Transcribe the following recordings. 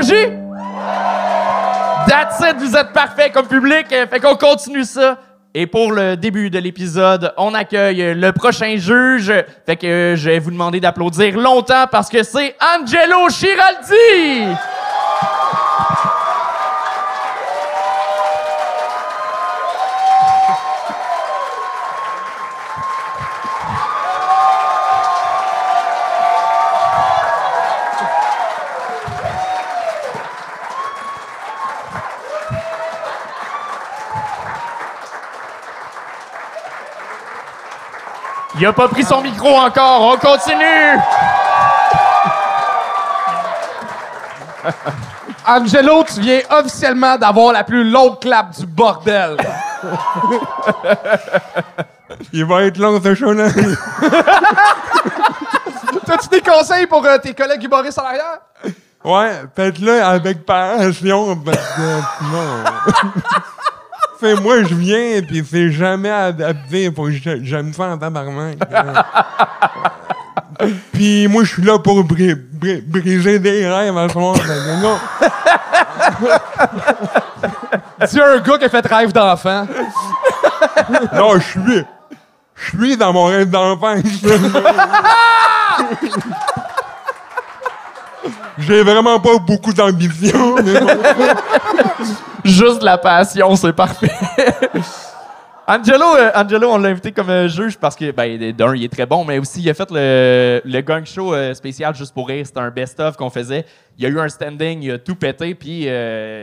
l'énergie? That's it, vous êtes parfait comme public. Euh, Fait qu'on continue ça. Et pour le début de l'épisode, on accueille le prochain juge. Fait que euh, je vais vous demander d'applaudir longtemps parce que c'est Angelo Giraldi! Il a pas pris son micro encore. On continue. Angelo, tu viens officiellement d'avoir la plus longue clap du bordel. Il va être long, ce show-là. T'as-tu des conseils pour euh, tes collègues humoristes en arrière? ouais, faites-le avec passion, parce que sinon... Moi, je viens, puis c'est jamais adapté. Faut que j'aime ça en tabarnak. puis moi, je suis là pour bri- bri- briser des rêves à ce moment. Que non. Dis un gars qui a fait rêve d'enfant. Non, je suis. Je suis dans mon rêve d'enfance. J'ai vraiment pas beaucoup d'ambition. mais bon. Juste la passion, c'est parfait. Angelo, euh, Angelo, on l'a invité comme euh, juge parce que, ben, d'un, il est très bon, mais aussi, il a fait le, le gang show euh, spécial juste pour rire. C'était un best-of qu'on faisait. Il y a eu un standing, il a tout pété, puis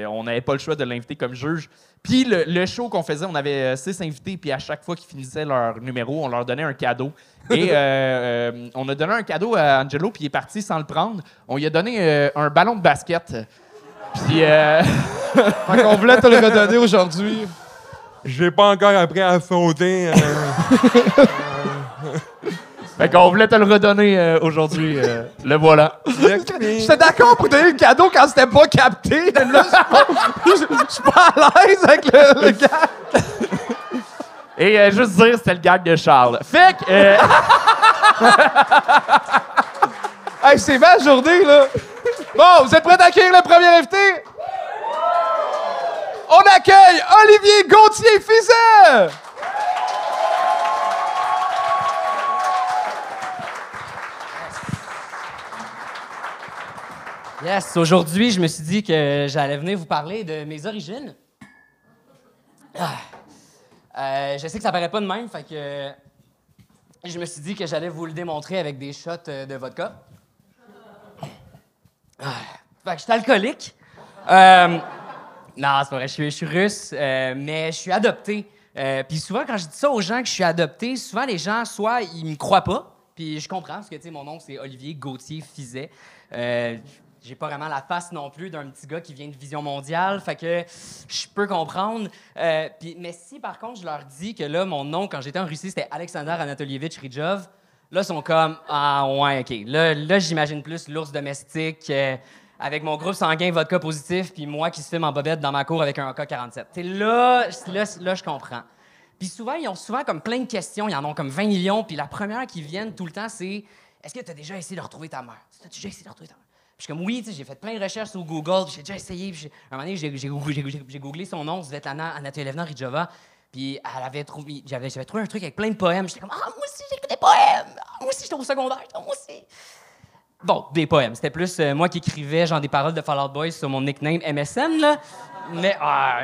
on n'avait pas le choix de l'inviter comme juge. Puis le, le show qu'on faisait, on avait six invités, puis à chaque fois qu'ils finissaient leur numéro, on leur donnait un cadeau. Et on a donné un cadeau à Angelo, puis il est parti sans le prendre. On lui a donné un ballon de basket. Puis. euh, Fait qu'on voulait te le redonner aujourd'hui. J'ai pas encore appris à sauter. euh, Fait qu'on voulait te le redonner euh, aujourd'hui. euh, le voilà. J'étais d'accord pour donner le cadeau quand c'était pas capté. mais Là, je suis pas- je je suis pas à l'aise avec le, le gars. Et euh, juste dire, c'était le gag de Charles. Fait que. euh, Hey, c'est ma journée, là. Bon, vous êtes prêts à accueillir le premier invité? On accueille Olivier Gauthier-Fizet! Yes, aujourd'hui, je me suis dit que j'allais venir vous parler de mes origines. Ah. Euh, je sais que ça paraît pas de même, fait que je me suis dit que j'allais vous le démontrer avec des shots euh, de vodka. Ah. Fait je suis alcoolique. Euh, non, c'est pas vrai, je suis, russe, euh, mais je suis adopté. Euh, puis souvent, quand je dis ça aux gens que je suis adopté, souvent les gens, soit ils me croient pas, puis je comprends, parce que tu sais, mon nom c'est Olivier Gauthier Fizet. J'ai pas vraiment la face non plus d'un petit gars qui vient de Vision Mondiale, fait que je peux comprendre. Mais si par contre je leur dis que là, mon nom quand j'étais en Russie c'était Alexander Anatolievich Ridjov, là ils sont comme ah ouais ok. Là, là j'imagine plus l'ours domestique. euh, avec mon groupe sanguin vodka positif, puis moi qui se filme en bobette dans ma cour avec un AK-47. T'sais, là, là, là, je comprends. Puis souvent, ils ont souvent comme plein de questions, ils en ont comme 20 millions, puis la première qui viennent tout le temps, c'est Est-ce que tu as déjà essayé de retrouver ta mère? As-tu déjà essayé de retrouver ta mère? Puis je suis comme oui, tu j'ai fait plein de recherches sur Google, j'ai déjà essayé. Puis un moment donné, j'ai, googlé- son nom, Svetlana Anatolievna Ridjova, puis elle avait trouvé, j'avais, trouvé un truc avec plein de poèmes. J'étais comme Ah, moi aussi, j'écris des poèmes! Ah, moi aussi, j'étais au secondaire, moi aussi! Bon, des poèmes. C'était plus euh, moi qui écrivais genre des paroles de Fall Out Boy sur mon nickname MSN, là. Mais, ah,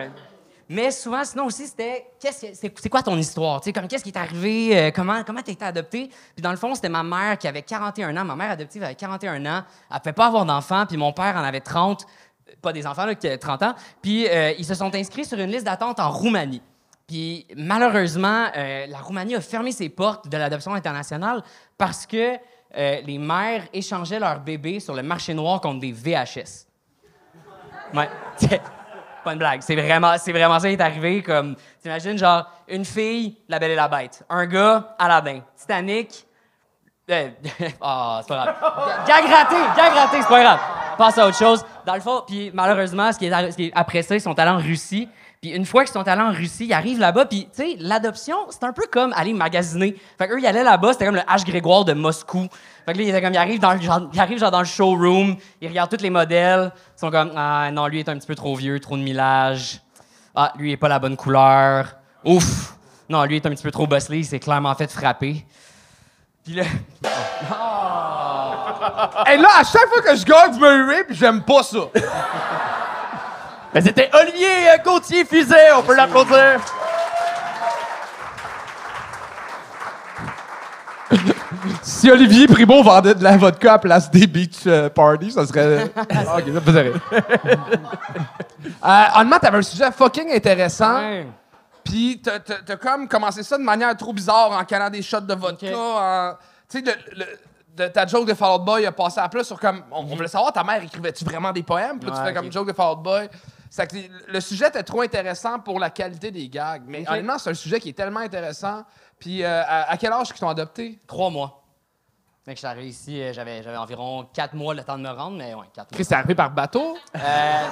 mais souvent, sinon aussi, c'était qu'est-ce que- c'est, quoi ton histoire? Tu comme qu'est-ce qui est arrivé? euh, comment comment t'as été adopté? Puis dans le fond, c'était ma mère qui avait 41 ans. Ma mère adoptive avait 41 ans. Elle pouvait pas avoir d'enfants. Puis mon père en avait 30. euh, Pas des enfants, là, qui avaient 30 ans. Puis euh, ils se sont inscrits sur une liste d'attente en Roumanie. Puis malheureusement, euh, la Roumanie a fermé ses portes de l'adoption internationale parce que euh, les mères échangeaient leurs bébés sur le marché noir contre des VHS. Ouais. Pas une blague. C'est vraiment, c'est vraiment ça qui est arrivé. Comme, t'imagines, genre, une fille, La Belle et la Bête. Un gars, Aladdin. Titanic. euh, Ah, c'est pas grave. Gag raté, gag raté, c'est pas grave. passe à autre chose. Dans le fond, puis malheureusement, ce qui est, ce qui est- après ça, ils sont allés en Russie. Puis une fois qu'ils sont allés en Russie, ils arrivent là-bas. Puis, tu sais, l'adoption, c'est un peu comme aller magasiner. Fait qu'eux, ils allaient là-bas, c'était comme le H. Grégoire de Moscou. Fait que là, ils, comme, ils, arrivent dans le, genre, ils arrivent genre dans le showroom, ils regardent tous les modèles. Ils sont comme, ah non, lui est un petit peu trop vieux, trop de millage. Ah, lui est pas la bonne couleur. Ouf! Non, lui est un petit peu trop bosselé, il s'est clairement fait frapper. Puis là, Et là, à chaque fois que je gagne, vous me huez, puis j'aime pas ça. Ben, c'était Olivier Gauthier Fuzet, on peut l'applaudir. Si Olivier Primo vendait de la vodka à place des beach euh, parties, ça serait. Ah, ok, ça me faisait rire. Euh, honnêtement, t'avais un sujet fucking intéressant. ouais. Puis t'as- t'as comme commencé ça de manière trop bizarre en calant des shots de vodka. Ok. en- Tu sais, le- le- de- ta joke de Fall Out Boy a passé à plus sur comme. On, on voulait savoir, ta mère écrivait-tu vraiment des poèmes? Puis là, tu Ouais, fais comme ok. joke de Fall Out Boy. Que le sujet était trop intéressant pour la qualité des gags. Mais Ok. honnêtement, c'est un sujet qui est tellement intéressant. Puis euh, à, à quel âge qu'ils t'ont adopté? Trois mois. Fait que je suis arrivé ici, euh, j'avais, j'avais environ quatre mois le temps de me rendre, mais ouais, quatre mois. Chris, t'es arrivé par bateau? Euh,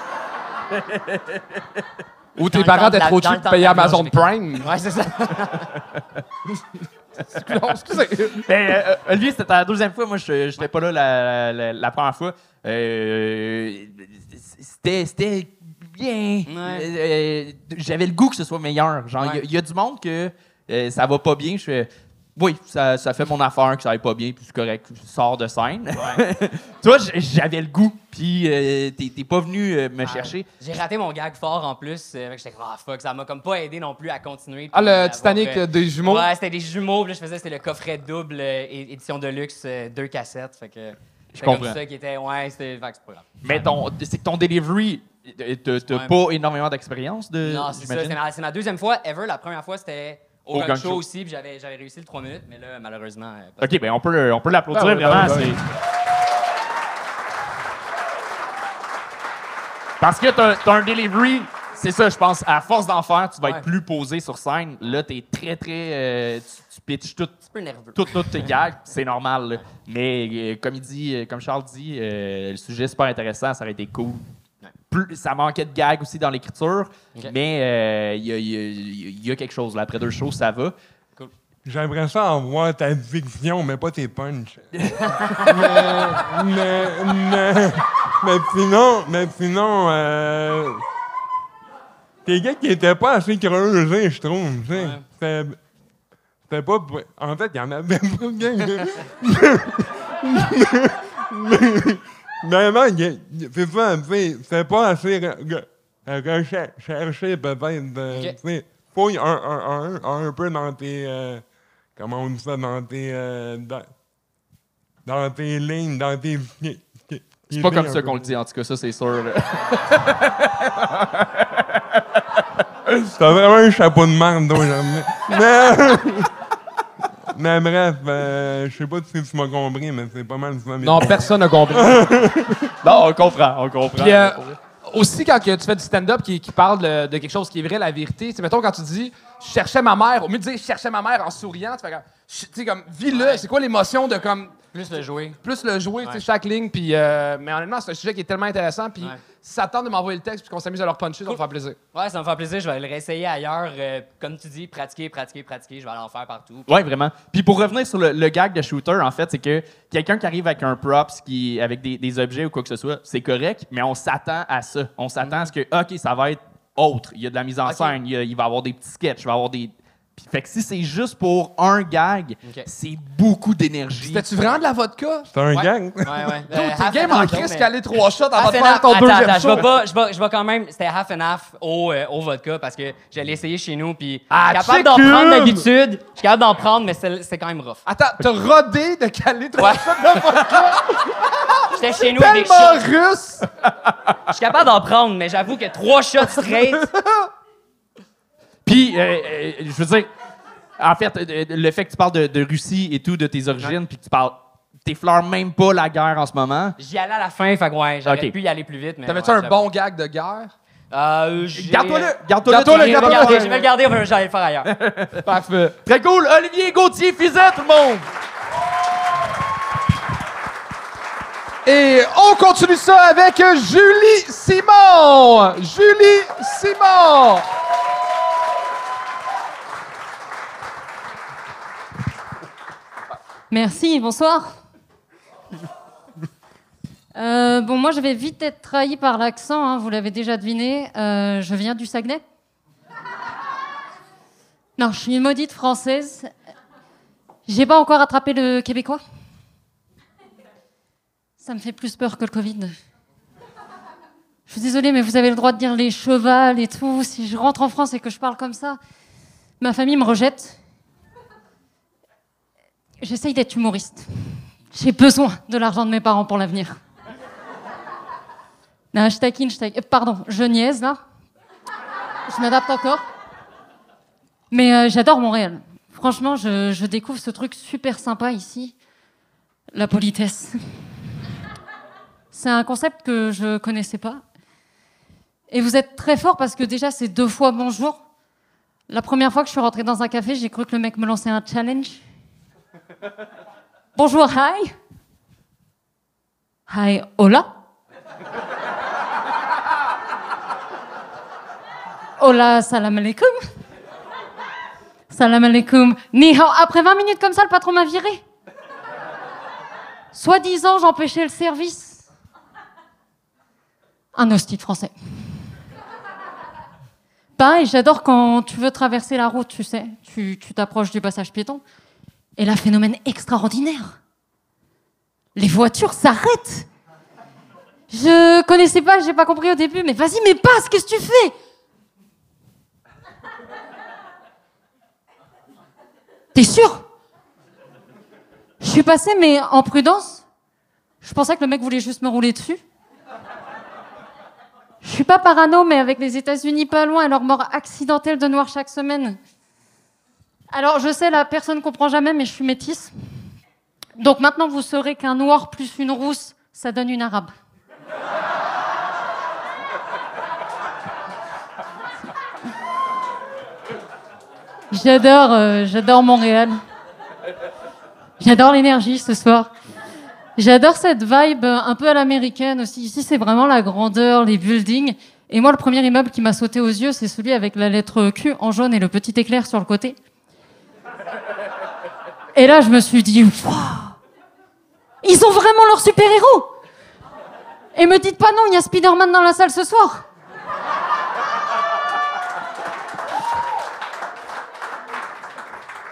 Ou tes parents étaient trop cheap pour payer Amazon. Prime? ouais, c'est ça. Non, excusez. Ben, euh, Olivier, c'était la deuxième fois. Moi, je n'étais pas là la, la- la première fois. Euh, c'était, c'était bien. Ouais. Euh, J'avais le goût que ce soit meilleur. Genre, il y a- Ouais. il y, a du monde que euh, ça va pas bien. Je fais. Oui, ça, ça fait mon affaire que ça aille pas bien, puis c'est correct, je sors de scène. tu vois, j- j'avais le goût, puis euh, t'es pas venu euh, me chercher. J'ai raté mon gag fort en plus. euh, j'étais comme, ah fuck, ça m'a comme pas aidé non plus à continuer. Ah, le Titanic euh, euh, des jumeaux? Ouais, c'était des jumeaux. Puis là, je faisais, c'était le coffret double, euh, édition de luxe, euh, deux cassettes. Fait que. C'était comprends. ça qui était. Ouais, c'était. Fait que c'est pas grave. Mais ton, c'est que ton delivery, t'as t'as Ouais. pas énormément d'expérience de. Non, c'est ça. j'imagine? C'est ma, c'est ma deuxième fois ever. La première fois, c'était au, Au Gang Show Show. aussi. Puis j'avais, j'avais réussi le 3 minutes. Mais là, malheureusement. euh, pas- OK, ben on peut, on peut l'applaudir Ben oui, ben vraiment. oui, ben c'est- Parce que t'as t'as un delivery, c'est ça, je pense, à force d'en faire, tu vas Ouais. être plus posé sur scène. Là, t'es très, très. euh, tu, tu pitches tout, un peu nerveux. tout, tout tes gags, c'est normal. là. Mais euh, comme il dit, euh, comme Charles dit, euh, le sujet est super intéressant, ça aurait été cool. Plus, ça manquait de gags aussi dans l'écriture, mais euh, il y, a- y y quelque chose. Là. Après deux shows, ça va. J'aimerais ça en voir ta diction, mais pas tes punchs. mais, mais, mais, mais sinon, mais sinon, euh, t'es gars qui étaient pas assez creusés, je trouve. Ouais. C'était, c'était pas. pour- En fait, il y en avait pas bien. mais non, c'est ça, c'est pas assez re- re- peut-être. de- sais, fouille un, un, un, un peu dans tes. euh, comment on dit ça, dans tes. euh, dans, dans tes lignes, dans tes. C'est pas comme ça qu'on le dit, en tout cas, ça, c'est sûr. T'as vraiment un chapeau de merde, donc jamais. Mais. Mais bref, euh, je sais pas si tu m'as compris, mais c'est pas mal ça. Non, personne n'a compris. non, on comprend, on comprend. Puis, euh, aussi, quand que tu fais du stand-up qui, qui parle de, de quelque chose qui est vrai, la vérité, c'est mettons quand tu dis je cherchais ma mère, au mieux de dire je cherchais ma mère en souriant, tu fais comme, tu sais, comme, vis-le, c'est quoi l'émotion de comme, Plus le jouer. plus le jouer, tu sais, Ouais. chaque ligne, puis, euh, mais honnêtement, c'est un sujet qui est tellement intéressant, puis Ouais. si ça tente de m'envoyer le texte, puis qu'on s'amuse à leur puncher, ça va me faire plaisir. Ouais, ça me fait plaisir. Je vais le réessayer ailleurs. euh, comme tu dis, pratiquer, pratiquer, pratiquer. Je vais aller en faire partout. Oui, vraiment. Puis pour revenir sur le, le gag de shooter, en fait, c'est que quelqu'un qui arrive avec un props, qui, avec des, des objets ou quoi que ce soit, c'est correct, mais on s'attend à ça. On s'attend à ce que, OK, ça va être autre. Il y a de la mise en scène, il, y a- il va y avoir des petits sketchs, il va y avoir des. Puis, fait que si c'est juste pour un gag, Ok. c'est beaucoup d'énergie. C'était-tu vraiment de la vodka? C'est un Ouais. gang. Ouais, ouais. Euh, T'es half game and en half, crise mais- caler trois shots avant Half de and faire ton Attends, deuxième attends, je vais pas, je vais, je vais quand même, c'était half and half au, euh, au vodka parce que j'allais essayer chez nous puis Ah, je suis capable d'en prendre d'habitude. Je suis capable d'en prendre, mais c'est c'est quand même rough. Attends, t'as rodé de caler trois Ouais. shots de vodka? J'étais chez nous avec tellement russe! Je suis capable d'en prendre, mais j'avoue que trois shots straight. Puis, euh, euh, je veux dire, en fait, euh, le fait que tu parles de, de Russie et tout, de tes origines, puis que tu parles. T'effleures même pas la guerre en ce moment. J'y allais à la fin, fait que ouais, j'aurais pu y aller plus vite. mais T'avais-tu ouais, un bon gag de guerre? Euh, Garde-toi-le! Garde-toi-le! Garde-toi-le, Je vais viens le de- garder, je vais le garder, j'allais le faire ailleurs. Parfait. Très cool! Olivier Gauthier Fizet, tout le monde! Et on continue ça avec Julie Simon. Julie Simon. Merci, bonsoir. Euh, bon, moi, je vais vite être trahi par l'accent, hein, vous l'avez déjà deviné. Euh, je viens du Saguenay. Non, je suis une maudite française. J'ai pas encore attrapé le québécois. Ça me fait plus peur que le Covid. Je suis désolée, mais vous avez le droit de dire les chevals et tout. Si je rentre en France et que je parle comme ça, ma famille me rejette. J'essaye d'être humoriste. J'ai besoin de l'argent de mes parents pour l'avenir. Non, je taquine, je taquine. Pardon, je niaise là. Je m'adapte encore. Mais euh, j'adore Montréal. Franchement, je, je découvre ce truc super sympa ici. La politesse. C'est un concept que je connaissais pas. Et vous êtes très fort parce que déjà, c'est deux fois bonjour. La première fois que je suis rentrée dans un café, j'ai cru que le mec me lançait un challenge. Bonjour, hi. Hi, hola. Hola, salam alaikum. Salam alaikum. Ni hao. Après 20 minutes comme ça, le patron m'a viré. Soi-disant, j'empêchais le service. Un hostie français. Pareil, j'adore quand tu veux traverser la route, tu sais. Tu t'approches du passage piéton. Et là, phénomène extraordinaire. Les voitures s'arrêtent. Je connaissais pas, j'ai pas compris au début, mais vas-y, mais passe, qu'est-ce que tu fais? T'es sûr? Je suis passée, mais en prudence. Je pensais que le mec voulait juste me rouler dessus. Je suis pas parano, mais avec les États-Unis pas loin et leur mort accidentelle de noir chaque semaine. Alors, je sais, la personne comprend jamais, mais je suis métisse. Donc maintenant, vous saurez qu'un noir plus une rousse, ça donne une arabe. J'adore, euh, j'adore Montréal. J'adore l'énergie ce soir. J'adore cette vibe un peu à l'américaine aussi. Ici, c'est vraiment la grandeur, les buildings. Et moi, le premier immeuble qui m'a sauté aux yeux, c'est celui avec la lettre Q en jaune et le petit éclair sur le côté. Et là, je me suis dit, ils ont vraiment leur super-héros. Et me dites pas non, il y a Spider-Man dans la salle ce soir.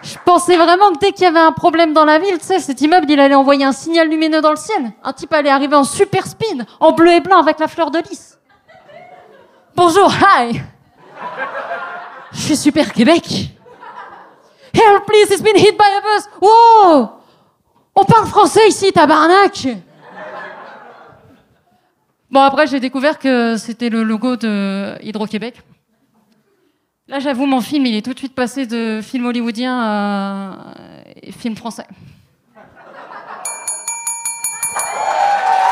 Je pensais vraiment que dès qu'il y avait un problème dans la ville, tu sais, cet immeuble, il allait envoyer un signal lumineux dans le ciel. Un type allait arriver en super speed, en bleu et blanc avec la fleur de lys. Bonjour, hi. Je suis super Québec. Help, please, it's been hit by a bus. Wow! On parle français ici, tabarnak! Bon, après, j'ai découvert que c'était le logo de Hydro-Québec. Là, j'avoue, mon film, il est tout de suite passé de film hollywoodien à film français.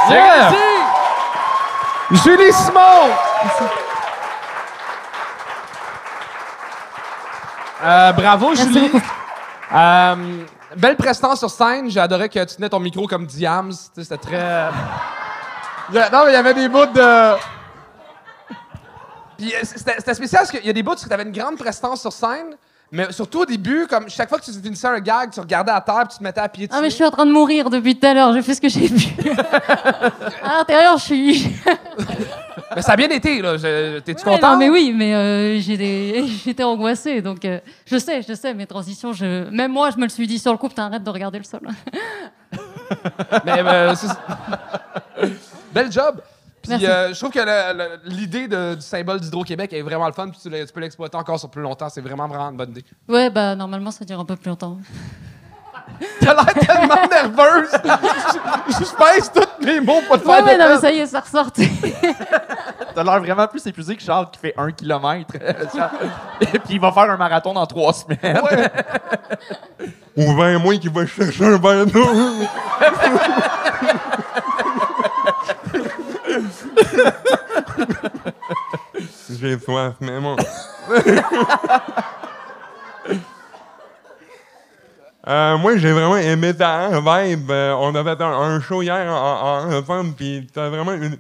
Yeah. Julie Simon. Euh, bravo, Merci Julie. Euh, belle prestance sur scène. J'ai adoré que tu tenais ton micro comme Diams. C'était très. Non, mais il y avait des bouts de. Puis euh, c'était c'était spécial parce qu'il y a des bouts où tu avais une grande prestance sur scène, mais surtout au début, comme chaque fois que tu finissais un gag, tu regardais à terre puis tu te mettais à pied dessus. Ah, mais je suis en train de mourir depuis tout à l'heure, j'ai fait ce que j'ai pu. à l'intérieur, je suis. Mais ça a bien été, là. T'es-tu Ouais, content? non, mais oui, mais euh, j'étais angoissée, donc euh, je sais, je sais, mes transitions, je... même moi, je me le suis dit sur le coup, putain, arrête de regarder le sol. Mais, euh, Bel job. Puis euh, je trouve que l'idée du symbole d'Hydro-Québec est vraiment le fun. Puis tu, peux l'exploiter encore sur plus longtemps. C'est vraiment, vraiment une bonne idée. Ouais, bah normalement, ça dure un peu plus longtemps. T'as l'air tellement nerveuse. je, je pèse tous mes mots pour te Ouais, faire ouais, non, mais ça y est, ça ressortait. T'as l'air vraiment plus épuisé que Charles qui fait un kilomètre. Et puis il va faire un marathon dans trois semaines. Ou ben moi qui va chercher un verre d'eau. J'ai soif, mais bon. Euh, moi, j'ai vraiment aimé ta vibe. Euh, on a fait un, un show hier en, en, ensemble, puis t'as vraiment une,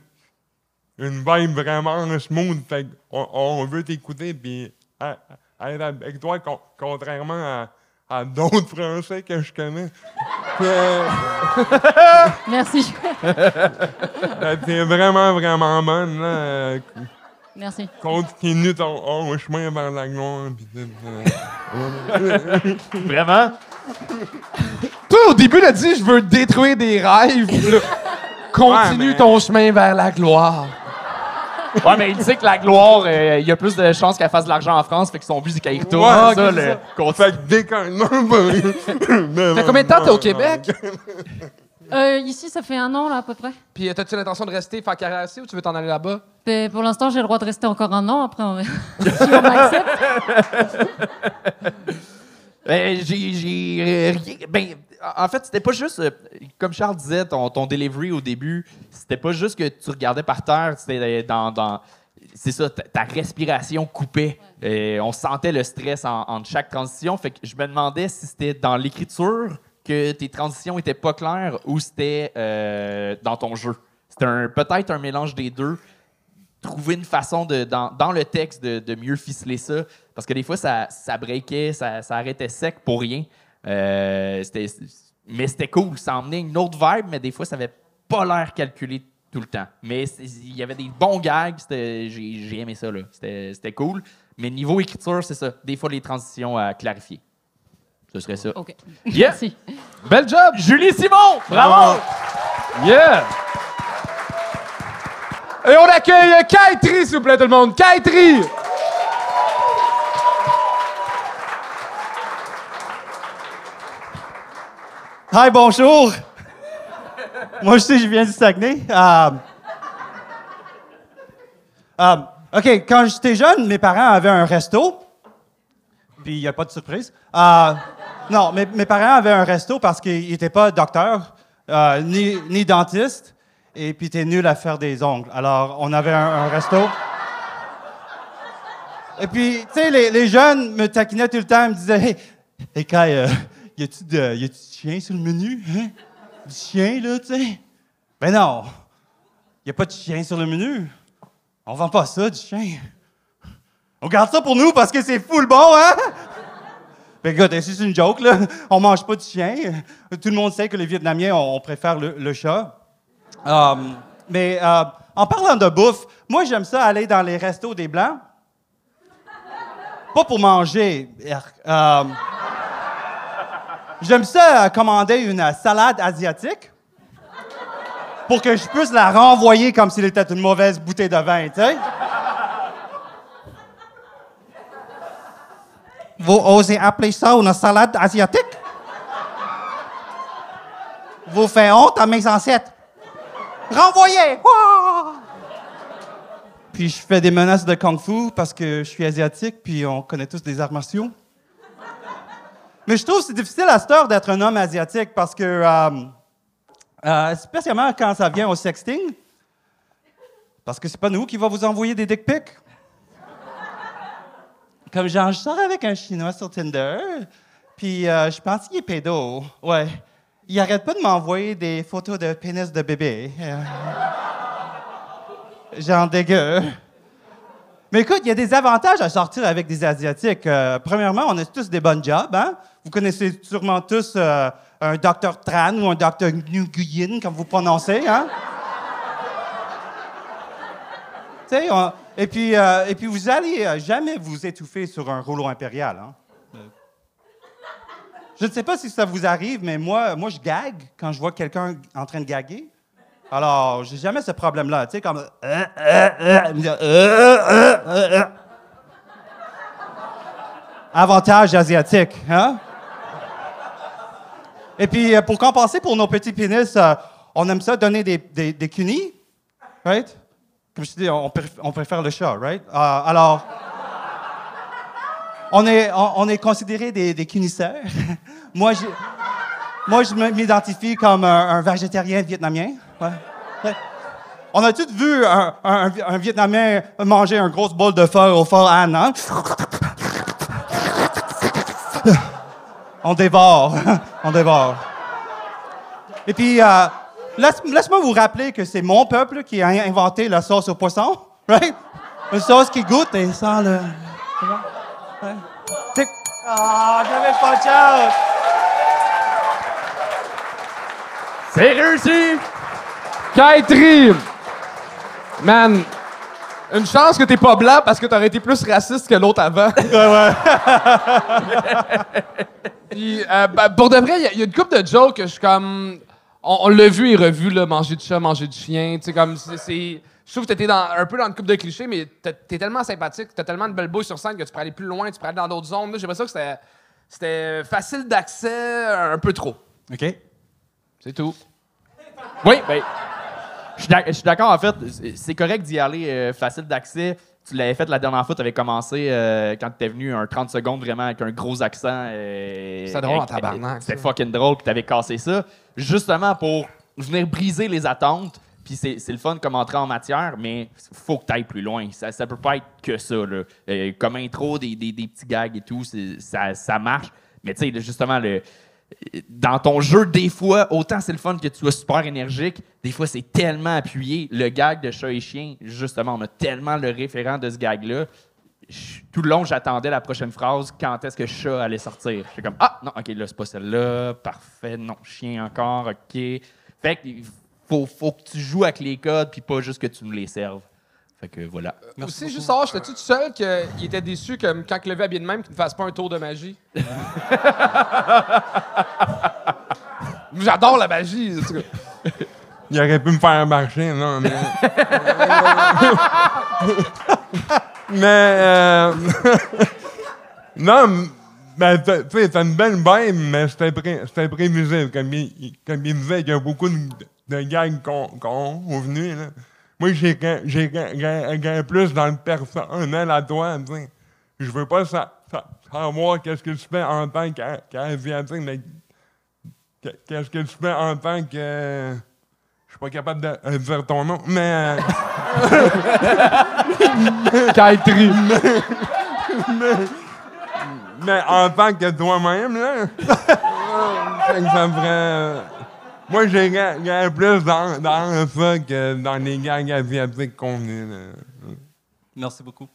une vibe vraiment smooth. Fait qu'on on veut t'écouter, puis être avec toi, con- contrairement à, à d'autres Français que je connais. Euh, Merci. T'es vraiment, vraiment bonne. Là. Merci. Continue ton ton chemin vers la gloire. euh. Vraiment? Toi, au début, t'as dit, je veux détruire des rêves. Continue Ouais, mais- ton chemin vers la gloire. Ouais, mais il sait que la gloire, euh, il y a plus de chances qu'elle fasse de l'argent en France, fait que son but, c'est qu'elle y retourne. Ouais, C'est ça, le. Fait que déconne. Fait combien de temps t'es au Québec? Euh, ici, ça fait un an, là, à peu près. Puis, euh, t'as-tu l'intention de rester, faire carrière ici ou tu veux t'en aller là-bas? Mais pour l'instant, j'ai le droit de rester encore un an. Après, on si on m'accepte. Ben, j'ai, euh, rien. Ben, en fait, c'était pas juste. euh, Comme Charles disait, ton, ton delivery au début, c'était pas juste que tu regardais par terre, c'était dans. dans- c'est ça, ta, ta respiration coupait. Euh, on sentait le stress en, chaque transition. Fait que je me demandais si c'était dans l'écriture que tes transitions étaient pas claires ou c'était euh, dans ton jeu. C'était peut-être un mélange des deux trouver une façon de, dans, dans le texte de, de mieux ficeler ça. Parce que des fois, ça, ça breakait, ça, ça arrêtait sec pour rien. Euh, c'était- mais c'était cool. Ça emmenait une autre vibe, mais des fois, ça avait pas l'air calculé tout le temps. Mais il y avait des bons gags. c'était- J'ai j'ai aimé ça. là. C'était c'était cool. Mais niveau écriture, c'est ça. Des fois, les transitions à clarifier. Ce serait ça. OK. Yeah! Merci. Bel job! Julie Simon! Bravo! Yeah! Et on accueille Kaitri, s'il vous plaît, tout le monde. Kaitri! Hi, bonjour. Moi, je sais, je viens du Saguenay. Euh, OK, quand j'étais jeune, mes parents avaient un resto. Puis, il n'y a pas de surprise. Euh, non, mes, parents avaient un resto parce qu'ils n'étaient pas docteurs, ni, ni dentistes, et puis étaient nuls à faire des ongles. Alors, on avait un, resto. Et puis, tu sais, les, jeunes me taquinaient tout le temps, ils me disaient Hey, hey Kai, euh, y a-tu de, chien sur le menu? Hein? Du chien, là, tu sais? Ben non, y a pas de chien sur le menu. On vend pas ça, du chien. On garde ça pour nous parce que c'est full bon, hein? Ben écoute, c'est une joke, là. On mange pas de chien. Tout le monde sait que les Vietnamiens, on, préfère le, le chat. Euh, mais euh, en parlant de bouffe, moi, j'aime ça aller dans les restos des Blancs. Pas pour manger. Euh, J'aime ça euh, commander une salade asiatique pour que je puisse la renvoyer comme s'il était une mauvaise bouteille de vin, tu sais. Vous osez appeler ça une salade asiatique? Vous faites honte à mes ancêtres. Renvoyez! Wouah! Puis je fais des menaces de kung-fu parce que je suis asiatique, puis on connaît tous des arts martiaux. Mais je trouve que c'est difficile à cette heure d'être un homme asiatique parce que, euh, euh, spécialement quand ça vient au sexting, parce que c'est pas nous qui va vous envoyer des dick pics. Comme genre, je sors avec un Chinois sur Tinder, puis euh, je pense qu'il est pédo. Ouais. Il arrête pas de m'envoyer des photos de pénis de bébé. Euh, genre dégueu. Mais écoute, il y a des avantages à sortir avec des Asiatiques. Euh, premièrement, on a tous des bons jobs. Hein? Vous connaissez sûrement tous euh, un Dr. Tran ou un Dr. Nguyen, comme vous prononcez. Hein? Et, puis, euh, et puis, vous allez jamais vous étouffer sur un rouleau impérial. Hein? Je ne sais pas si ça vous arrive, mais moi, moi je gague quand je vois quelqu'un en train de gaguer. Alors, j'ai jamais ce problème-là. Tu sais, comme. euh, euh, euh. Avantage asiatique, hein? Et puis, pour compenser pour nos petits pénis, on aime ça donner des, des, cunis, right? Comme je dis, on, préf- on préfère le chat, right? Alors, on est, on, est considéré des, des cunisseurs. moi, je, m'identifie comme un, végétarien vietnamien. On a tous vu un, Vietnamien manger un gros bol de feu au fort Anne, hein? on dévore. on dévore. Et puis, euh, laisse- laisse-moi vous rappeler que c'est mon peuple qui a inventé la sauce au poisson, right? Une sauce qui goûte et sans le... Ah, j'avais pas de chance. C'est réussi! Kaitri! Man, une chance que t'es pas blanc parce que t'aurais été plus raciste que l'autre avant. Puis, euh, ben, pour de vrai, il y a- il y, a une couple de jokes que je suis comme. On, on l'a vu et revu, là, manger du chat, manger du chien. Tu sais, comme. c'est- c'est- Je trouve que t'étais dans, un peu dans une couple de clichés, mais t'es t'es tellement sympathique, t'as tellement de belles bouilles sur scène que tu pourrais aller plus loin, tu pourrais aller dans d'autres zones. J'ai l'impression que c'était- facile d'accès, un peu trop. OK. C'est tout. Oui, ben. Je suis d'accord, en fait. c'est- correct d'y aller euh, facile d'accès. Tu l'avais fait la dernière fois, tu avais commencé euh, quand tu es venu un 30 secondes vraiment avec un gros accent. euh, C'était drôle en tabarnak, C'était fucking drôle, puis tu avais cassé ça. Justement pour venir briser les attentes. Puis c'est le fun comme entrée en matière, mais faut que tu ailles plus loin. Ça, ça peut pas être que ça. Là. Euh, comme intro, des, des- des petits gags et tout, ça, ça marche. Mais tu sais, justement, le, dans ton jeu, des fois, autant c'est le fun que tu sois super énergique, des fois c'est tellement appuyé. Le gag de chat et chien, justement, on a tellement le référent de ce gag-là. Tout le long, j'attendais la prochaine phrase, quand est-ce que chat allait sortir? J'étais comme, ah, non, ok, là, c'est pas celle-là, parfait, non, chien encore, ok. Fait que faut, faut que tu joues avec les codes, puis pas juste que tu nous les serves. Fait que voilà. Aussi, juste savoir, j'étais-tu tout seul qu'il était déçu que quand il levait habillé de même, qu'il ne fasse pas un tour de magie? J'adore la magie. en tout cas. Il aurait pu me faire marcher, non, mais. mais. euh, non, m- ben, t'as- tu sais, c'est une belle vibe, mais c'était pré- prévisible. Comme il, il- comme il disait qu'il y a beaucoup de, de gags qu'on qu'on ont venu, là. Moi, j'ai ga- j'ai ga- ga- ga- plus dans le personnel à toi, tu sais. Je veux pas sa- sa- savoir qu'est-ce que tu fais en tant qu'a- qu'Asiatique, mais qu- qu'est-ce que tu fais en tant que... Je suis pas capable de euh, dire ton nom, mais... euh, Kaitri. Mais en tant que toi-même, là, que ça me ferait... Moi, j'ai ga- ga- plus dans, dans ça que dans les gangs asiatiques convenus. là. Merci beaucoup.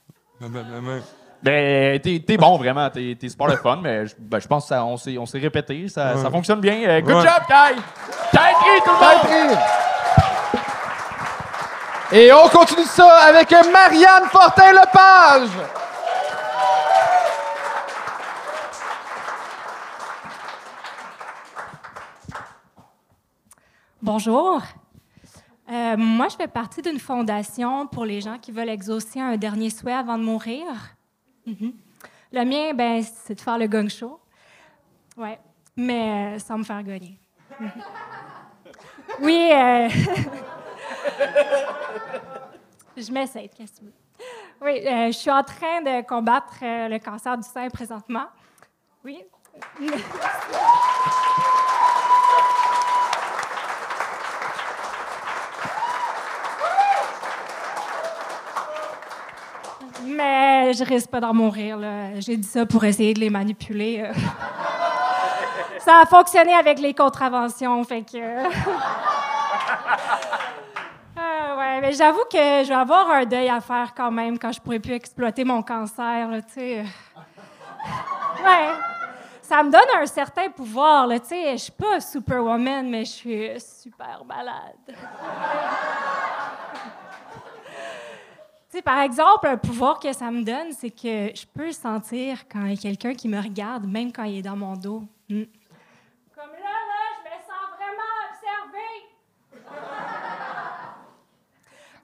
Ben, t'es t'es bon, vraiment. T'es t'es super le fun, mais je, ben, je pense qu'on s'est on s'est répété. Ça, ça fonctionne bien. Euh, good Ouais. job, Kai! Kai, tout le monde! Et on continue ça avec Marianne Fortin-Lepage. Bonjour. Euh, moi, je fais partie d'une fondation pour les gens qui veulent exaucer un dernier souhait avant de mourir. Mhm. Le mien, ben, c'est de faire le gong show. Ouais, mais euh, sans me faire gagner. Oui, euh, je m'essaie, qu'est-ce. Oui, je suis en train de combattre le cancer du sein présentement. Oui. Mais je risque pas d'en mourir. là. J'ai dit ça pour essayer de les manipuler. euh. ça a fonctionné avec les contraventions, fait que. Ah, ouais, mais j'avoue que je vais avoir un deuil à faire quand même quand je pourrai plus exploiter mon cancer, là, tu sais. Ouais. Ça me donne un certain pouvoir, là, tu sais. Je suis pas superwoman, mais je suis super malade. Par exemple, un pouvoir que ça me donne, c'est que je peux sentir quand il y a quelqu'un qui me regarde, même quand il est dans mon dos. Hmm. Comme là, là, je me sens vraiment observée.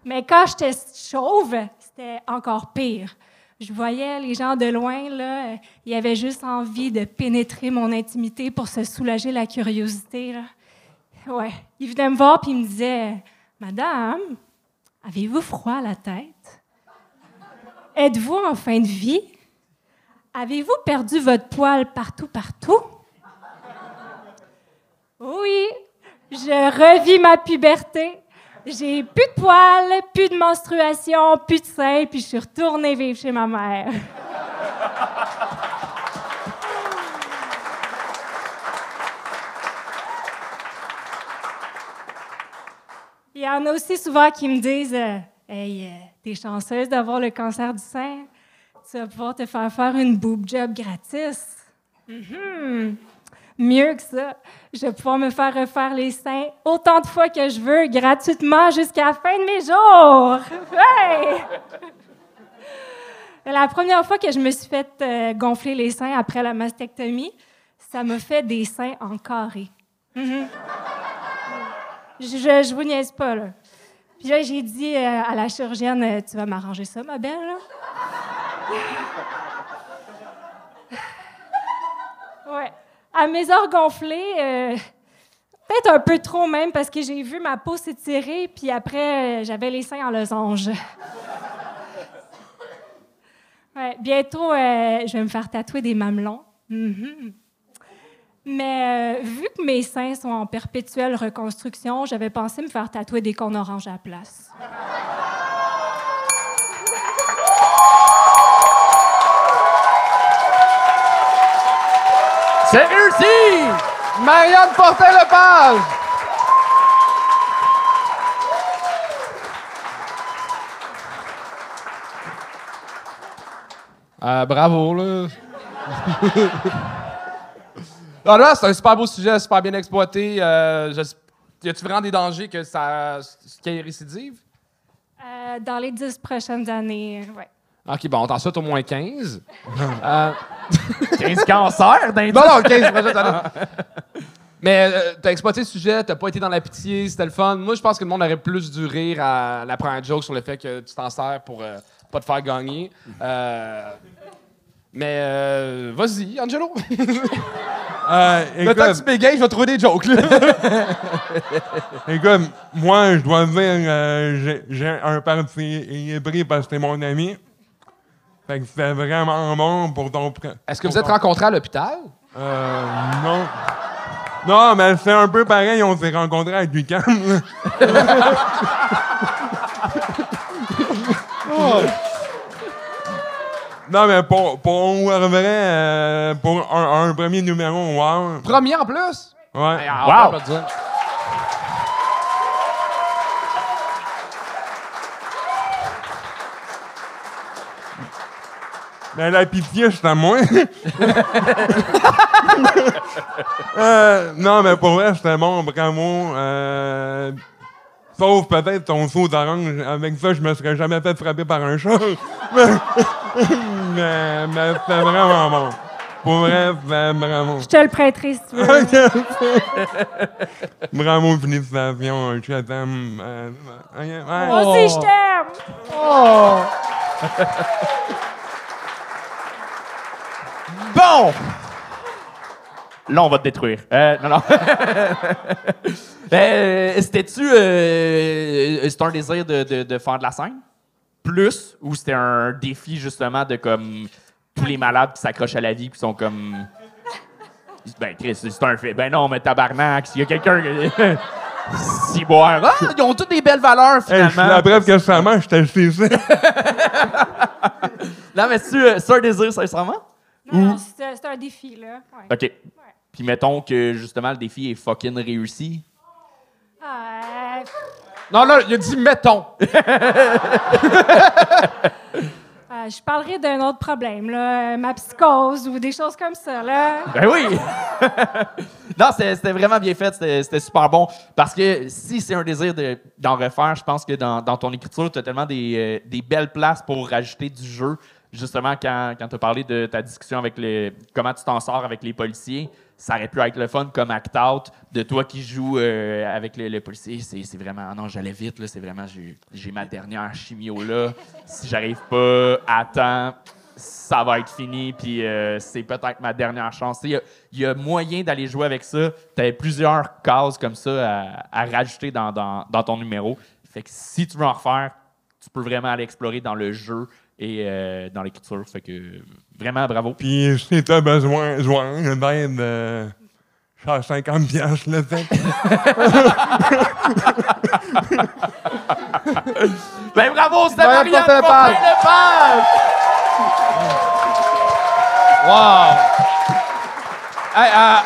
Mais quand j'étais chauve, c'était encore pire. Je voyais les gens de loin, là, ils avaient juste envie de pénétrer mon intimité pour se soulager la curiosité. Ouais. Ils venaient me voir puis ils me disaient Madame, avez-vous froid à la tête Êtes-vous en fin de vie? Avez-vous perdu votre poil partout, partout? Oui, je revis ma puberté. J'ai plus de poils, plus de menstruation, plus de seins, puis je suis retournée vivre chez ma mère. Il y en a aussi souvent qui me disent euh, Hey, euh, t'es chanceuse d'avoir le cancer du sein? Tu vas pouvoir te faire faire une boob job gratis. Mhm. Mieux que ça, je vais pouvoir me faire refaire les seins autant de fois que je veux, gratuitement, jusqu'à la fin de mes jours. Hey! La première fois que je me suis fait euh, gonfler les seins après la mastectomie, ça m'a fait des seins en carré. Mhm. Je, je, je vous niaise pas, là. Puis là, j'ai dit euh, à la chirurgienne, euh, tu vas m'arranger ça, ma belle, ouais. À mes heures gonflées, euh, peut-être un peu trop même, parce que j'ai vu ma peau s'étirer, puis après, j'avais les seins en losange. ouais, bientôt, je vais me faire tatouer des mamelons. Mhm. Mais euh, vu que mes seins sont en perpétuelle reconstruction, j'avais pensé me faire tatouer des cônes oranges à la place. C'est réussi! Marianne Fortin-Lepage! Euh, bravo, là. Non, là, c'est un super beau sujet, super bien exploité. Euh, je- y a-tu vraiment des dangers que ça qu'il y ait récidive? Euh, dans les dix prochaines années, euh, ouais. Ok, bon, on t'en souhaite au moins 15. Euh, 15 cancers d'un non, non, 15 prochaines années. Mais euh, t'as exploité le sujet, t'as pas été dans la pitié, c'était le fun. Moi, je pense que le monde aurait plus dû rire à la première joke sur le fait que tu t'en sers pour euh, pas te faire gagner. Euh, mais euh, vas-y, Angelo. Euh, Le temps que tu bégayes, je vais trouver des jokes. là. écoute, moi, je dois dire, euh, j'ai- j'ai un parti hybride parce que c'est mon ami. Fait que c'est vraiment bon pour ton... pr- Est-ce que pour vous êtes ton- rencontrés à l'hôpital? Euh, non. Non, mais c'est un peu pareil, on s'est rencontrés avec Lucam. Non, mais pour, pour vrai, euh, pour un, un premier numéro, wow. Premier en plus? Ouais. Ah, Wow. on. Mais la pitié, c'est à moi. Euh, non, mais pour vrai, c'était bon, bravo. Euh, sauf peut-être ton saut d'orange. Avec ça, je me serais jamais fait frapper par un chat. c'était vraiment bon. Pour vrai, c'était bravo. Je te le prêterai si tu veux. Bravo, félicitations. Je t'aime. Euh, ok, ouais. Moi aussi, je t'aime! Bon! Là, on va te détruire. Euh, non, non. Euh, C'était-tu. euh, c'était un désir de, de- de faire de la scène? Plus? Ou c'était un défi, justement, de comme. Tous les malades qui s'accrochent à la vie qui sont comme. Ben, Chris, c'est un fait. Ben non, mais tabarnak, s'il y a quelqu'un. qui- Si boire. Ah, ils ont toutes des belles valeurs, Hey, je suis finalement. la preuve que ça marche, j'étais ici. non, mais c'est euh, c'est un désir, sincèrement? Non, non, c'est un défi, là. Ouais. OK. Puis mettons que, justement, le défi est fucking réussi. Euh, Non, là, il a dit mettons. euh, je parlerai d'un autre problème, là, euh, ma psychose ou des choses comme ça, là. Ben oui! non, c'était vraiment bien fait, c'était super bon. Parce que si c'est un désir de- d'en refaire, je pense que dans, dans ton écriture, tu as tellement des, euh, des belles places pour rajouter du jeu. Justement, quand, quand tu as parlé de ta discussion avec les. comment tu t'en sors avec les policiers, ça aurait pu être le fun comme act-out de toi qui joues euh, avec les policiers. C'est vraiment. Non, j'allais vite, là. C'est vraiment. j'ai- ma dernière chimio là. Si j'arrive pas à temps, ça va être fini, puis euh, c'est peut-être ma dernière chance. Il y, a- moyen d'aller jouer avec ça. Tu avais plusieurs cases comme ça à, rajouter dans, dans- dans ton numéro. Fait que si tu veux en refaire, tu peux vraiment aller explorer dans le jeu et euh, dans l'écriture. Fait que vraiment bravo. Puis si t'as besoin, besoin d'aide, euh, je suis à 50 piastres, le fait. Ben bravo, c'était Marianne Marianne Fortin-Lepage. Fortin-Lepage! Wow! Hey, euh,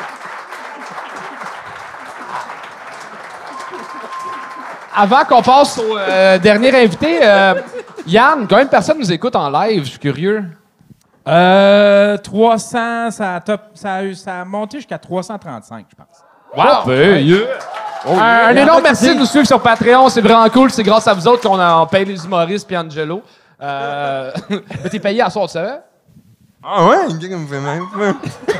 Avant qu'on passe au euh, dernier invité, euh, Yann, combien de personnes nous écoutent en live? Je suis curieux. Euh, 300, ça a, top, ça a, eu- ça a monté jusqu'à 335, je pense. Wow! Un, un énorme merci de nous suivre sur Patreon. C'est vraiment cool. C'est grâce à vous autres qu'on a- on paye les humoristes puis Angelo. Euh, mais t'es payé à soir, tu savais? Ah ouais, comme c'est nice, ça.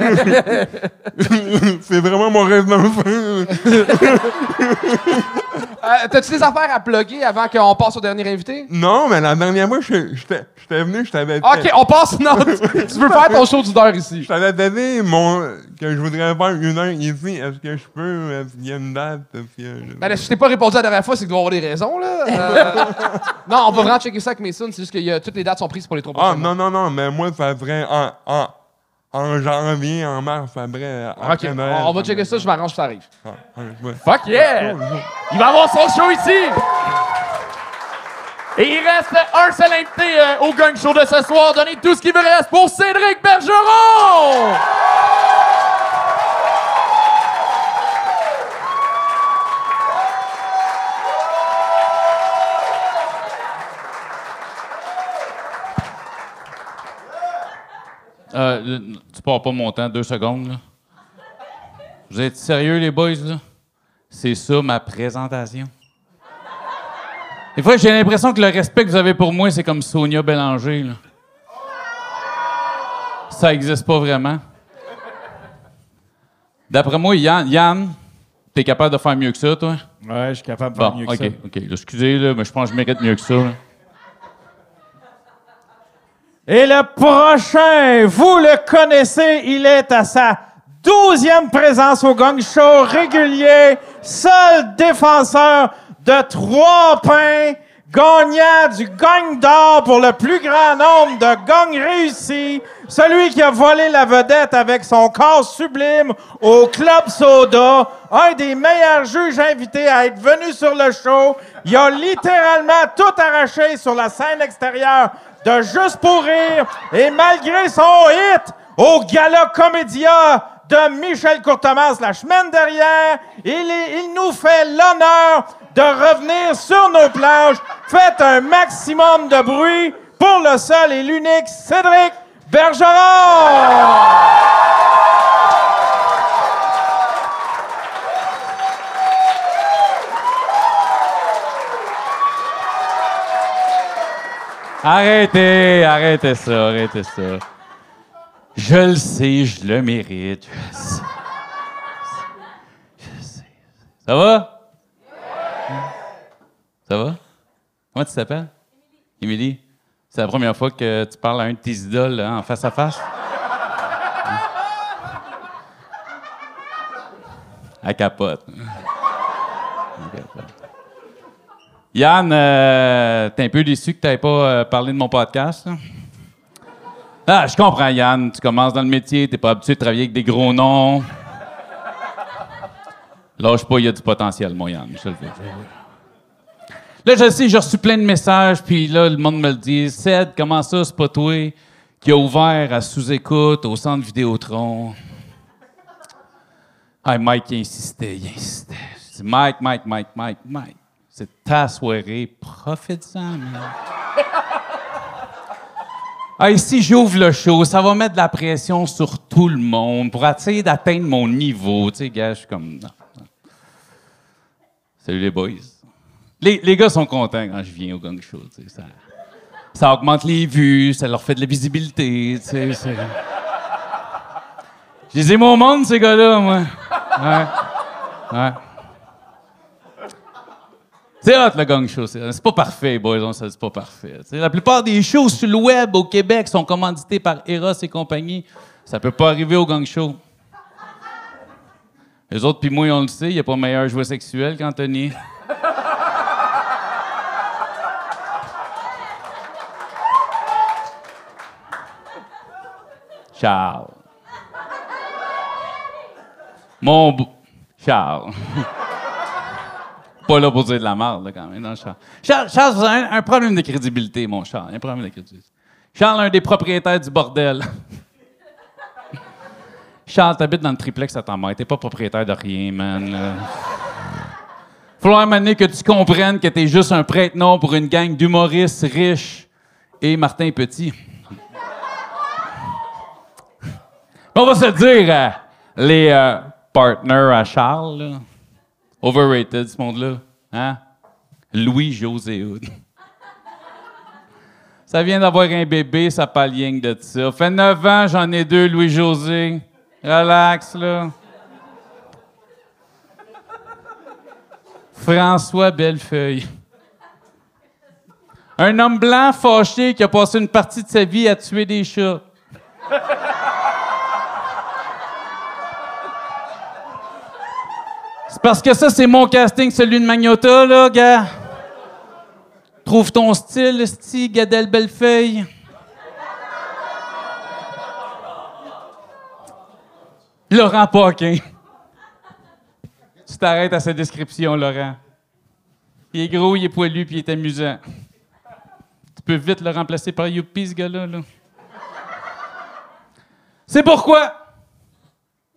c'est vraiment mon rêve d'enfant. Euh, T'as-tu des affaires à plugger avant qu'on passe au dernier invité? Non, mais la dernière fois, je- j'étais venu, je t'avais OK, on passe. Non, tu, tu veux faire ton show d'une heure ici? Je t'avais donné mon, que je voudrais faire une heure ici. Est-ce que je peux? Est-ce qu'il y a une date? Que je- Ben, je t'ai pas répondu la dernière fois, c'est qu'il doit y avoir des raisons, là. Euh, non, on va vraiment checker ça avec Mason. C'est juste que y a- toutes les dates sont prises pour les trois Ah, non, non, non, mais moi, ça serait en, en, en janvier, en mars, après. OK, Noël, on, va checker ça. Je m'arrange, ça arrive. Ah, ouais. Fuck yeah! Il va avoir son show ici! Et il reste un seul invité euh, au gang show de ce soir. Donnez tout ce qui vous reste pour Cédric Bergeron! Euh, tu pars pas mon temps, deux secondes. Là. Vous êtes sérieux, les boys? Là? C'est ça ma présentation. Des fois, j'ai l'impression que le respect que vous avez pour moi, c'est comme Sonia Bélanger. Là. Ça existe pas vraiment. D'après moi, Yann, Yann t'es capable de faire mieux que ça, toi? Ouais, je suis capable de faire Bon, mieux OK, que ça. OK. Là, excusez, là, mais je pense que je mérite mieux que ça. là. Et le prochain, vous le connaissez, il est à sa douzième présence au Gang Show régulier, seul défenseur de trois pains, gagnant du Gang d'or pour le plus grand nombre de gangs réussis, celui qui a volé la vedette avec son corps sublime au Club Soda, un des meilleurs juges invités à être venu sur le show. Il a littéralement tout arraché sur la scène extérieure de Juste pour rire et malgré son hit au Gala Comédia de Michel Courtemanche la semaine dernière, il nous fait l'honneur de revenir sur nos planches. Faites un maximum de bruit pour le seul et l'unique Cédric Bergeron! Arrêtez, arrêtez ça, arrêtez ça. Je le sais, je le mérite. Je sais. Sais. Ça va? Ça va? Comment tu t'appelles? Émilie. C'est la première fois que tu parles à un de tes idoles là, en face à face? À capote. Yann, euh, t'es un peu déçu que t'aies pas euh, parlé de mon podcast? Ah, je comprends, Yann. Tu commences dans le métier, t'es pas habitué de travailler avec des gros noms. Lâche pas, il y a du potentiel, mon Yann. Je le dis. Là, je sais, j'ai reçu plein de messages, puis là, le monde me le dit. Ced, comment ça, c'est pas toi qui a ouvert à sous-écoute au centre Vidéotron? Ah, Mike, il insistait, il insistait. Je dis, Mike, Mike, Mike, Mike, Mike. C'est ta soirée, profite-en. Ah, ici, j'ouvre le show, ça va mettre de la pression sur tout le monde pour essayer d'atteindre mon niveau. Tu sais, gars, je suis comme. Salut les boys. Les, gars sont contents quand je viens au gang show. Ça, ça augmente les vues, ça leur fait de la visibilité. tu sais, c'est- Je les aime au monde, ces gars-là, moi. C'est hot, le gang show. C'est pas parfait, boys, on c'est pas parfait. La plupart des shows sur le web au Québec sont commandités par Eros et compagnie. Ça peut pas arriver au gang show. Les autres, puis moi, on le sait, il n'y a pas meilleur jouet sexuel qu'Anthony. Charles. Mon Charles. Pas là pour dire de la merde, là, quand même, non, Charles. Charles, Charles, vous avez un, problème de crédibilité, mon Charles. Un problème de crédibilité. Charles, un des propriétaires du bordel. Charles, t'habites dans le triplex à ta mère. T'es pas propriétaire de rien, man. là. falloir donné que tu comprennes que t'es juste un prête-nom pour une gang d'humoristes riches et Martin Petit. On va se dire, euh, les euh, partners à Charles, overrated ce monde-là, hein? Louis-José. Ça vient d'avoir un bébé, ça pas lien de ça. Fait 9 ans, j'en ai deux, Louis-José. Relax, là. François Bellefeuille. Un homme blanc fâché qui a passé une partie de sa vie à tuer des chats. C'est parce que ça, c'est mon casting, celui de Magnota, là, gars. Trouve ton style, sti, Gadel Bellefeuille. Laurent Paquin. Tu t'arrêtes à sa description, Laurent. Il est gros, il est poilu, puis il est amusant. Tu peux vite le remplacer par Youpi, ce gars-là. là. C'est pourquoi,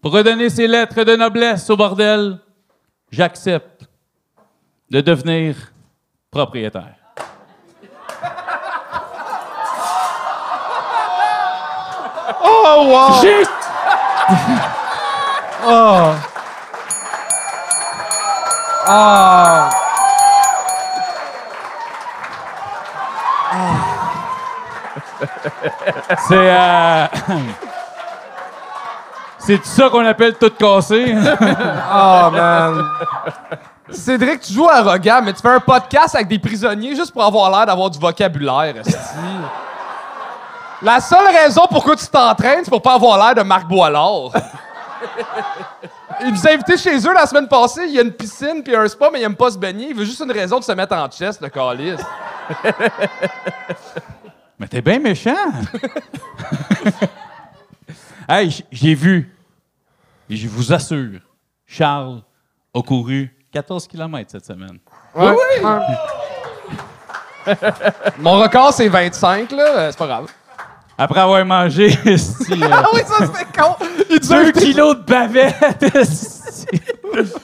pour redonner ses lettres de noblesse au bordel, j'accepte de devenir propriétaire. Oh, wow! J'ai Oh! Ah! C'est. euh, C'est ça qu'on appelle tout cassé. Oh, man. Cédric, tu joues arrogant, mais tu fais un podcast avec des prisonniers juste pour avoir l'air d'avoir du vocabulaire. La seule raison pourquoi tu t'entraînes, c'est pour pas avoir l'air de Marc Boilard. Il nous a invités chez eux la semaine passée. Il y a une piscine puis un spa, mais il aime pas se baigner. Il veut juste une raison de se mettre en chest, le calice. Mais t'es bien méchant. hey, j'ai vu. Et je vous assure, Charles a couru 14 km cette semaine. Oui, oui. Mon record, c'est 25, là. Euh, C'est pas grave. Après avoir mangé esti, euh, Ah oui, ça, c'était con. Il nous a deux kilos de bavettes. esti.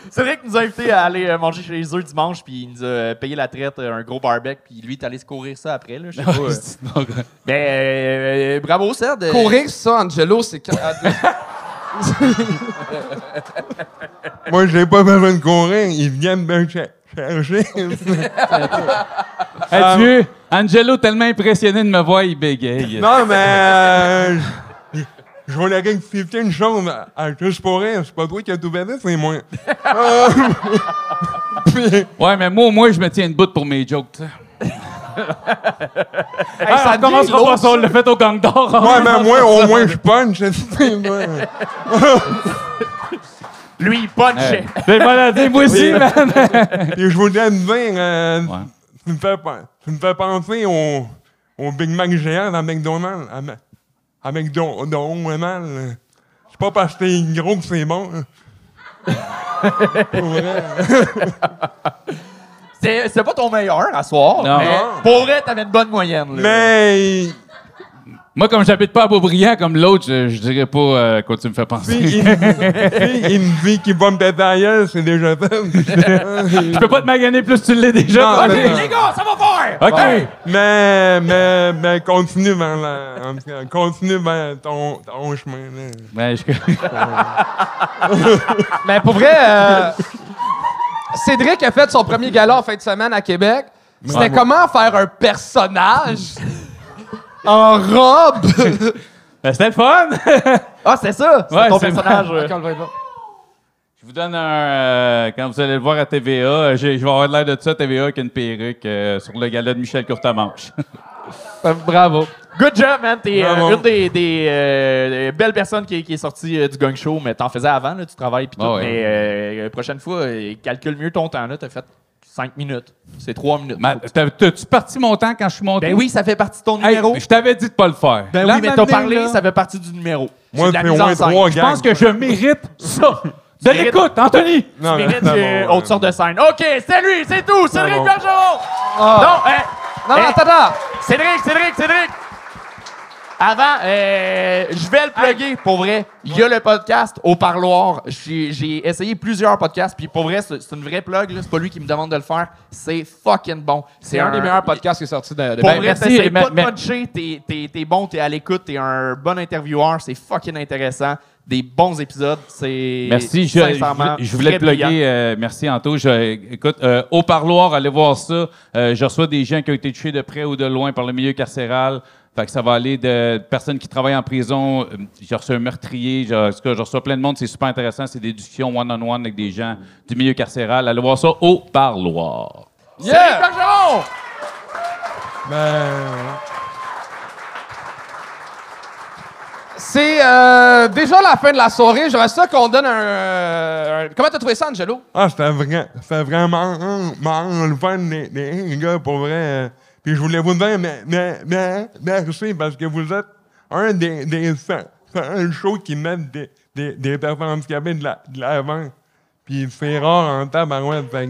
Cédric nous a invités à aller euh, manger chez eux dimanche, puis il nous a euh, payé la traite, un gros barbecue, puis lui, il est allé se courir ça après. Là, je sais pas. Ben, euh, euh, bravo, Ced. euh, Courir, ça, Angelo, c'est... Moi, j'ai pas besoin de courir. Ils viennent me cher- chercher. Hey, tu vois, Angelo, tellement impressionné de me voir, il bégaye. non, mais. euh, je- je vais la rectifier une chose. à- à Juste pour rire, c'est pas toi qui as tout bébé, c'est moi. Euh, puis- Ouais, mais moi, au moins, je me tiens une bout pour mes jokes, tu sais. Hey, ça ça commencera pas ça, on l'a fait au gang d'or. Ouais, mais moi, au moins, je punch. c'est-. Lui, il punchait. J'ai pas la aussi, man. Et je voudrais te dire, euh, Ouais. tu, me fais, tu me fais penser au, au Big Mac géant à McDonald's. À, à McDonald's. C'est pas parce que t'es gros que c'est bon. hein. C'est pas ton meilleur à soir, Non. mais pour vrai, t'avais une bonne moyenne. Là. Mais Moi, comme j'habite pas à Beaubriand comme l'autre, je, je dirais pas euh, quoi tu me fais penser. il, si il me dit qu'il va me péter gueule, c'est déjà fait. Je peux pas te maganer plus, tu l'es déjà. Non, Ok. Les gars, ça va faire! OK. mais, mais, mais continue vers la, continue vers ton, ton chemin. Là. Ben, je... Mais pour vrai, euh, Cédric a fait son premier gala en fin de semaine à Québec. C'était comment faire un personnage en robe? Ben, c'était le fun. Ah, c'est ça! C'est Ouais, ton c'est personnage. Euh. on le voit pas. Je vous donne un. euh, quand vous allez le voir à TVA, euh, j'ai- je vais avoir l'air de ça, TVA, avec une perruque euh, sur le gala de Michel Courtemanche. Euh, Bravo. Good job, man. T'es euh, une des, des, euh, des belles personnes qui, qui est sortie euh, du gang show, mais t'en faisais avant, là, tu travailles pis tout. Ouais. Mais euh, prochaine fois, euh, calcule mieux ton temps. là. T'as fait 5 minutes. C'est 3 minutes. Ma- T'as-tu parti mon temps quand je suis monté? Ben oui, ça fait partie de ton Hey, numéro. je t'avais dit de pas le faire. ben Là, oui, mais t'as parlé, là, ça fait partie du numéro. Moi, moins Je pense que je mérite ça. De l'écoute, Anthony! Non, Tu mérites autre sorte de scène. OK, c'est lui, c'est tout. Cédric. Bergeron. Ah. Non, hein, Non, non, Hey. attends, attends. Cédric, Cédric, Cédric. Avant, euh, je vais le plugger, pour vrai. Il y a le podcast au parloir. J'ai j'ai essayé plusieurs podcasts, puis pour vrai, c'est c'est une vraie plug. là. C'est pas lui qui me demande de le faire. C'est fucking bon. C'est un des meilleurs podcasts qui est sorti de. de- Pour Ben, vrai, merci, t'essayes mais- pas de mais- puncher, t'es- t'es t'es bon, t'es à l'écoute, t'es un bon intervieweur, c'est fucking intéressant. Des bons épisodes, c'est. Merci, je, je sincèrement voulais, je voulais très te plugger. euh, merci, Anto. Je- écoute, euh, au parloir, allez voir ça. Euh, je reçois des gens qui ont été touchés de près ou de loin par le milieu carcéral. Fait que ça va aller de personnes qui travaillent en prison. J'ai reçu un meurtrier. Je, en tout cas, je reçois plein de monde. C'est super intéressant. C'est des discussions one-on-one avec des gens du milieu carcéral. Allez voir ça au parloir. Yeah! Salut, Bergeron! Ben, C'est euh, déjà la fin de la soirée. J'aimerais ça qu'on donne un, euh, un- Comment t'as trouvé ça, Angelo? ah, c'était vrai, c'était vraiment vraiment le fun, les gars, pour vrai. Puis je voulais vous dire, mais, mais, mais, merci, parce que vous êtes un des, des seuls shows qui mettent des, des, des personnes handicapées de la- de l'avant. Puis c'est rare en tabarouette. Fait.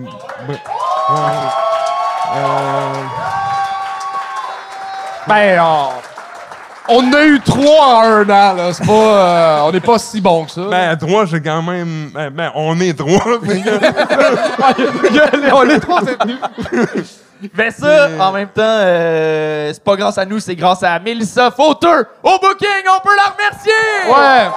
Euh, Ben, on, on a eu trois en un an, là. C'est pas. euh, on n'est pas si bon que ça. ben, trois, c'est quand même. Ben, ben, on est trois. fait que- on est trois, c'est Mais ça, en même temps, euh, c'est pas grâce à nous, c'est grâce à Mélissa Fauteux au booking. On peut la remercier! Ouais!